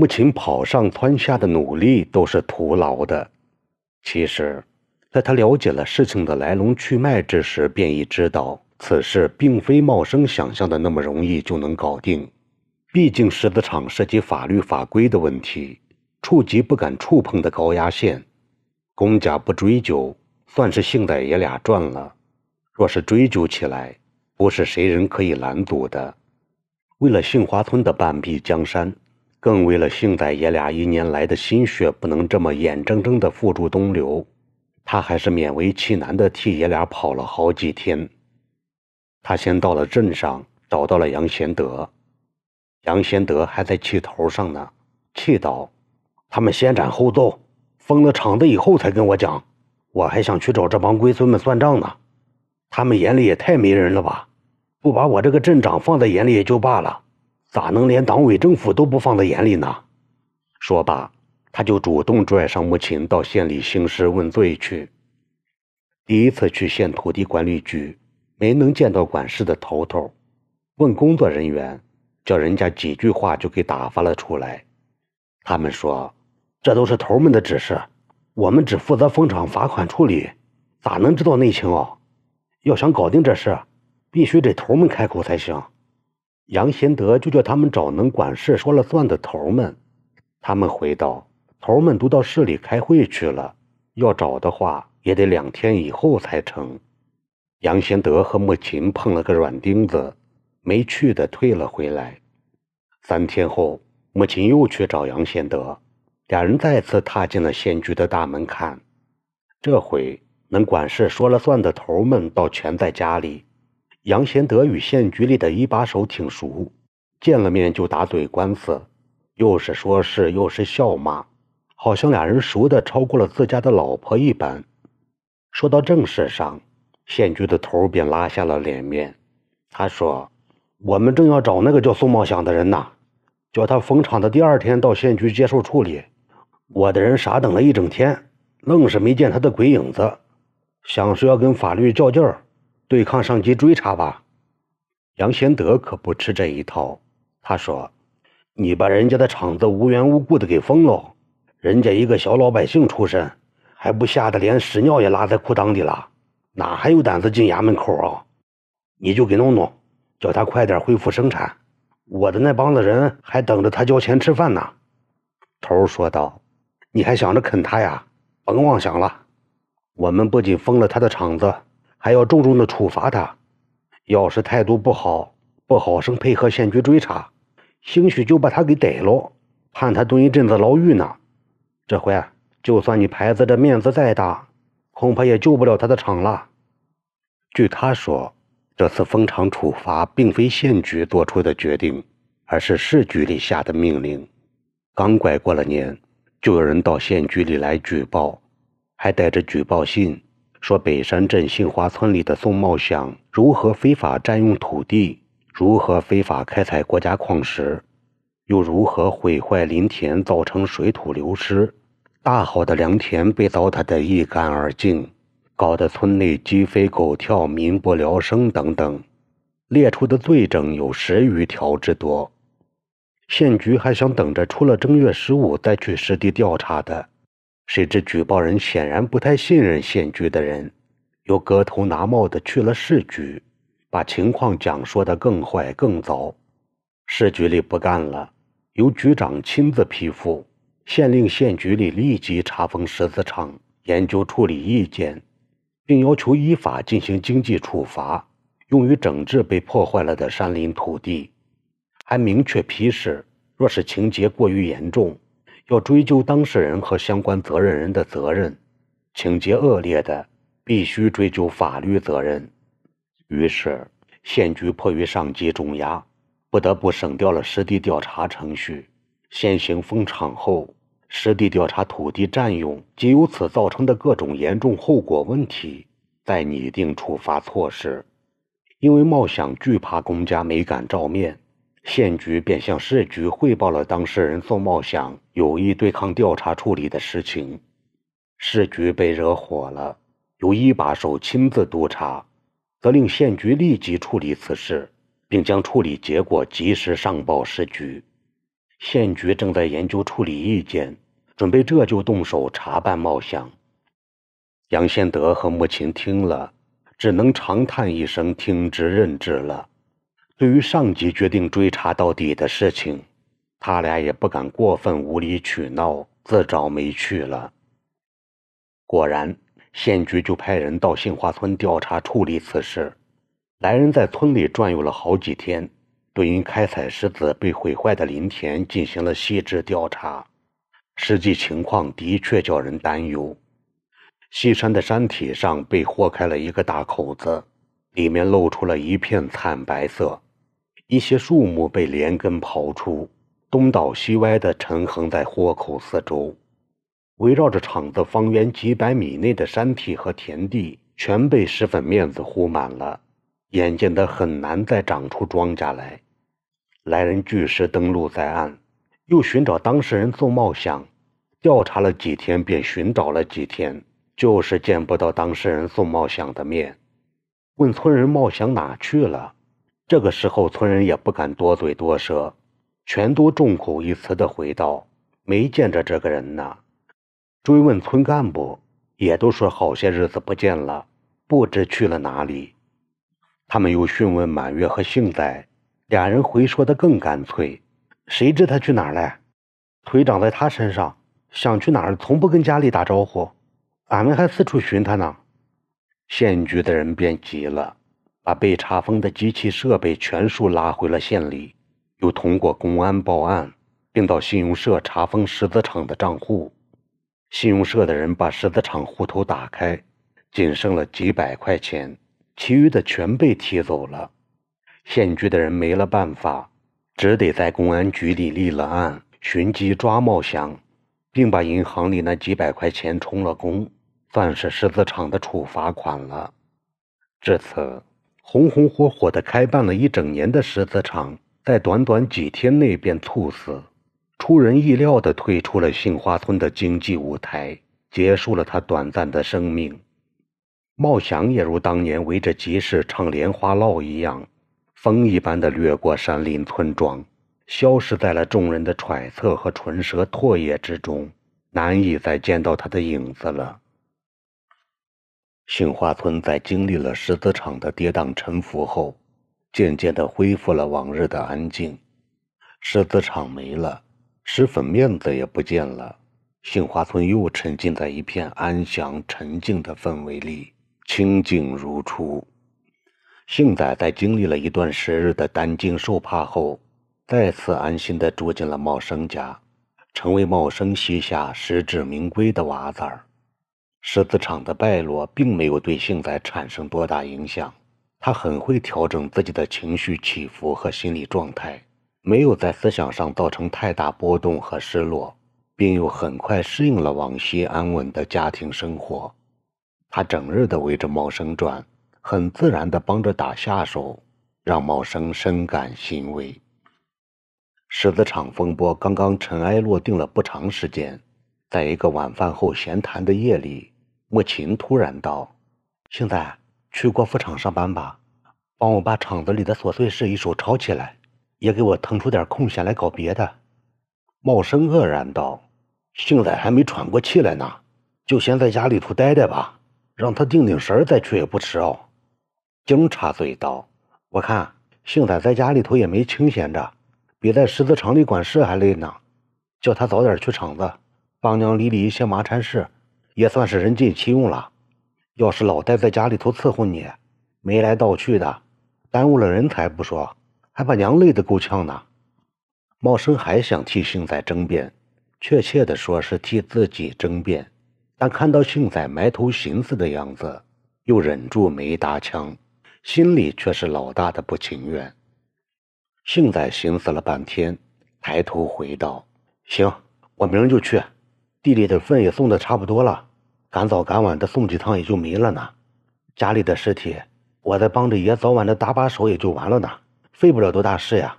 目前跑上蹿下的努力都是徒劳的。其实，在他了解了事情的来龙去脉之时，便已知道此事并非茂生想象的那么容易就能搞定。毕竟狮子厂涉及法律法规的问题，触及不敢触碰的高压线。公家不追究，算是姓戴爷俩赚了；若是追究起来，不是谁人可以拦阻的。为了杏花村的半壁江山。更为了幸仔爷俩一年来的心血不能这么眼睁睁地付诸东流，他还是勉为其难地替爷俩跑了好几天。他先到了镇上，找到了杨贤德。杨贤德还在气头上呢，气道：“他们先斩后奏，封了厂子以后才跟我讲，我还想去找这帮龟孙们算账呢。他们眼里也太没人了吧？不把我这个镇长放在眼里也就罢了。”咋能连党委政府都不放在眼里呢？说罢，他就主动拽上穆琴到县里兴师问罪去。第一次去县土地管理局，没能见到管事的头头，问工作人员，叫人家几句话就给打发了出来。他们说，这都是头们的指示，我们只负责封厂罚款处理，咋能知道内情哦？要想搞定这事，必须得头们开口才行。杨贤德就叫他们找能管事、说了算的头们。他们回道：“头们都到市里开会去了，要找的话也得两天以后才成。”杨贤德和穆琴碰了个软钉子，没去的退了回来。三天后，穆琴又去找杨贤德，俩人再次踏进了县局的大门看。这回能管事、说了算的头们倒全在家里。杨贤德与县局里的一把手挺熟，见了面就打嘴官司，又是说事又是笑骂，好像俩人熟的超过了自家的老婆一般。说到正事上，县局的头便拉下了脸面。他说：“我们正要找那个叫宋茂祥的人呢，叫他封场的第二天到县局接受处理。我的人傻等了一整天，愣是没见他的鬼影子，想是要跟法律较劲儿。”对抗上级追查吧，杨贤德可不吃这一套。他说：“你把人家的厂子无缘无故的给封了，人家一个小老百姓出身，还不吓得连屎尿也拉在裤裆里了，哪还有胆子进衙门口啊？你就给弄弄，叫他快点恢复生产。我的那帮子人还等着他交钱吃饭呢。”头说道：“你还想着啃他呀？甭妄想了，我们不仅封了他的厂子。”还要重重的处罚他，要是态度不好，不好生配合县局追查，兴许就把他给逮了，判他蹲一阵子牢狱呢。这回啊就算你牌子的面子再大，恐怕也救不了他的场了。据他说，这次封厂处罚并非县局做出的决定，而是市局里下的命令。刚拐过了年，就有人到县局里来举报，还带着举报信。说北山镇杏花村里的宋茂祥如何非法占用土地，如何非法开采国家矿石，又如何毁坏林田，造成水土流失，大好的良田被糟蹋得一干二净，搞得村内鸡飞狗跳，民不聊生等等，列出的罪证有十余条之多。县局还想等着出了正月十五再去实地调查的。谁知举报人显然不太信任县局的人，又割头拿帽的去了市局，把情况讲说的更坏更糟。市局里不干了，由局长亲自批复，县令县局里立即查封石子厂，研究处理意见，并要求依法进行经济处罚，用于整治被破坏了的山林土地，还明确批示，若是情节过于严重。要追究当事人和相关责任人的责任，情节恶劣的，必须追究法律责任。于是，县局迫于上级重压，不得不省掉了实地调查程序，先行封场后，实地调查土地占用及由此造成的各种严重后果问题，再拟定处罚措施。因为冒想惧怕公家没敢照面。县局便向市局汇报了当事人宋茂祥有意对抗调查处理的事情，市局被惹火了，由一把手亲自督查，责令县局立即处理此事，并将处理结果及时上报市局。县局正在研究处理意见，准备这就动手查办冒险。杨先德和穆琴听了，只能长叹一声，听之任之了。对于上级决定追查到底的事情，他俩也不敢过分无理取闹，自找没趣了。果然，县局就派人到杏花村调查处理此事。来人在村里转悠了好几天，对因开采石子被毁坏的林田进行了细致调查。实际情况的确叫人担忧。西山的山体上被豁开了一个大口子，里面露出了一片惨白色。一些树木被连根刨出，东倒西歪地沉横在豁口四周。围绕着厂子方圆几百米内的山体和田地，全被石粉面子糊满了。眼见得很难再长出庄稼来，来人据实登录在案，又寻找当事人宋茂祥，调查了几天，便寻找了几天，就是见不到当事人宋茂祥的面。问村人茂祥哪去了？这个时候村人也不敢多嘴多舌，全都众口一词的回道：“没见着这个人呢。”追问村干部，也都说好些日子不见了，不知去了哪里。他们又询问满月和幸仔，俩人回说的更干脆：“谁知他去哪儿了？腿长在他身上，想去哪儿从不跟家里打招呼，俺们还四处寻他呢。”县局的人便急了，把被查封的机器设备全数拉回了县里，又通过公安报案，并到信用社查封石子厂的账户。信用社的人把石子厂户头打开，仅剩了几百块钱。其余的全被提走了，县局的人没了办法，只得在公安局里立了案，寻机抓茂祥，并把银行里那几百块钱充了公，算是石子厂的处罚款了。至此，红红火火的开办了一整年的石子厂，在短短几天内便猝死，出人意料地退出了杏花村的经济舞台，结束了他短暂的生命。茂祥也如当年围着集市唱莲花落一样，风一般的掠过山林村庄，消失在了众人的揣测和唇舌唾液之中，难以再见到他的影子了。杏花村在经历了石子厂的跌宕沉浮后，渐渐地恢复了往日的安静。石子厂没了，石粉面子也不见了，杏花村又沉浸在一片安详沉静的氛围里。清静如初。杏仔在经历了一段时日的担惊受怕后，再次安心地住进了茂生家，成为茂生膝下实至名归的娃子儿。狮子厂的败落并没有对幸仔产生多大影响，他很会调整自己的情绪起伏和心理状态，没有在思想上造成太大波动和失落，并又很快适应了往昔安稳的家庭生活。他整日的围着茂生转，很自然的帮着打下手，让茂生深感欣慰。狮子厂风波刚刚尘埃落定了不长时间，在一个晚饭后闲谈的夜里，穆琴突然道：“现在去国服厂上班吧，帮我把厂子里的琐碎事一手抄起来，也给我腾出点空闲来搞别的。”茂生愕然道：“现在还没喘过气来呢，就先在家里头待待吧。”让他定定神再去也不迟哦。经插嘴道：“我看幸仔在家里头也没清闲着，比在石子厂里管事还累呢。叫他早点去厂子，帮娘理理一些麻缠事，也算是人尽其用了。要是老待在家里头伺候你，没来倒去的，耽误了人才不说，还把娘累得够呛呢。”茂生还想替幸仔争辩，确切的说是替自己争辩。但看到幸仔埋头寻思的样子，又忍住没搭腔，心里却是老大的不情愿。幸仔寻思了半天，抬头回道：“行，我明儿就去。地里的粪也送的差不多了，赶早赶晚的送几趟也就没了呢。家里的尸体，我再帮着爷早晚的搭把手也就完了呢，费不了多大事呀。”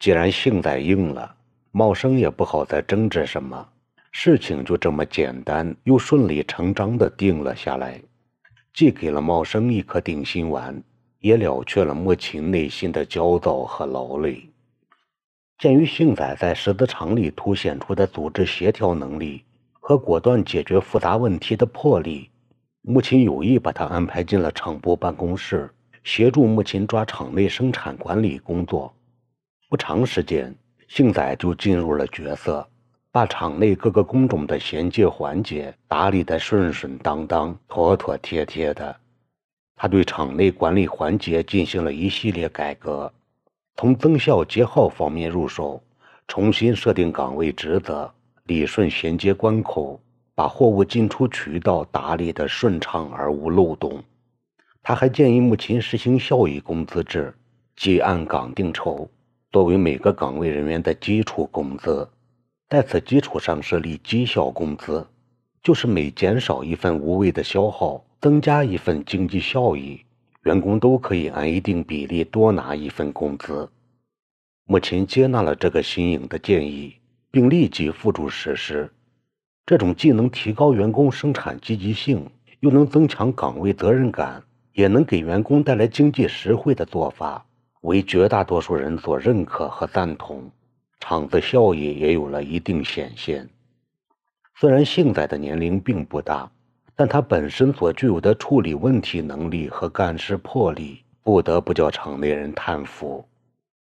既然幸仔应了，茂生也不好再争执什么。事情就这么简单又顺理成章的定了下来，既给了茂生一颗定心丸，也了却了莫琴内心的焦躁和劳累。鉴于幸仔在十字厂里凸显出的组织协调能力和果断解决复杂问题的魄力，母亲有意把他安排进了厂部办公室，协助母亲抓厂内生产管理工作。不长时间，幸仔就进入了角色，把厂内各个工种的衔接环节打理得顺顺当当、妥妥帖帖的。他对厂内管理环节进行了一系列改革。从增效节号方面入手，重新设定岗位职责，理顺衔接关口，把货物进出渠道打理得顺畅而无漏洞。他还建议目前实行效益工资制，即按岗定酬，作为每个岗位人员的基础工资，在此基础上设立绩效工资，就是每减少一份无谓的消耗，增加一份经济效益。员工都可以按一定比例多拿一份工资。目前接纳了这个新颖的建议，并立即付诸实施。这种既能提高员工生产积极性，又能增强岗位责任感，也能给员工带来经济实惠的做法，为绝大多数人所认可和赞同。厂子效益也有了一定显现。虽然幸仔的年龄并不大。但他本身所具有的处理问题能力和干事魄力，不得不叫厂内人叹服，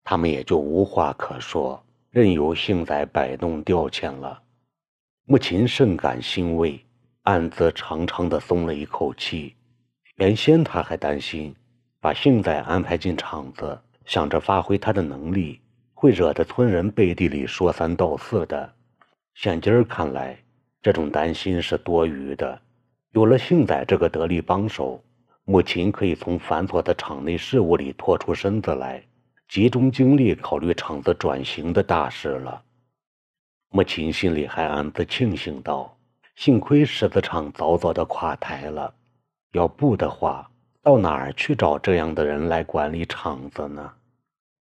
他们也就无话可说，任由幸仔摆弄调遣了。母亲甚感欣慰，暗自长长的松了一口气。原先他还担心，把幸仔安排进厂子，想着发挥他的能力，会惹得村人背地里说三道四的。现今儿看来，这种担心是多余的。有了幸仔这个得力帮手，母亲可以从繁琐的厂内事务里脱出身子来，集中精力考虑厂子转型的大事了。母亲心里还暗自庆幸道：“幸亏狮子厂早早的垮台了，要不的话，到哪儿去找这样的人来管理厂子呢？”